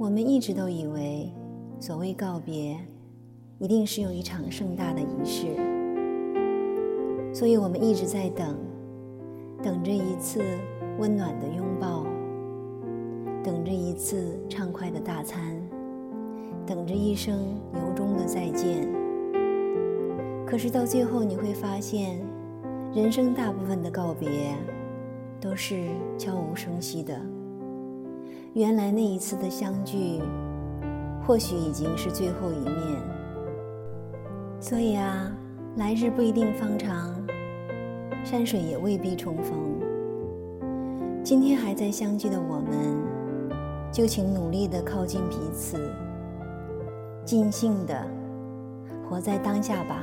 我们一直都以为，所谓告别，一定是有一场盛大的仪式，所以我们一直在等，等着一次温暖的拥抱，等着一次畅快的大餐，等着一声由衷的再见。可是到最后，你会发现，人生大部分的告别，都是悄无声息的。原来那一次的相聚，或许已经是最后一面。所以啊，来日不一定方长，山水也未必重逢。今天还在相聚的我们，就请努力的靠近彼此，尽兴的活在当下吧。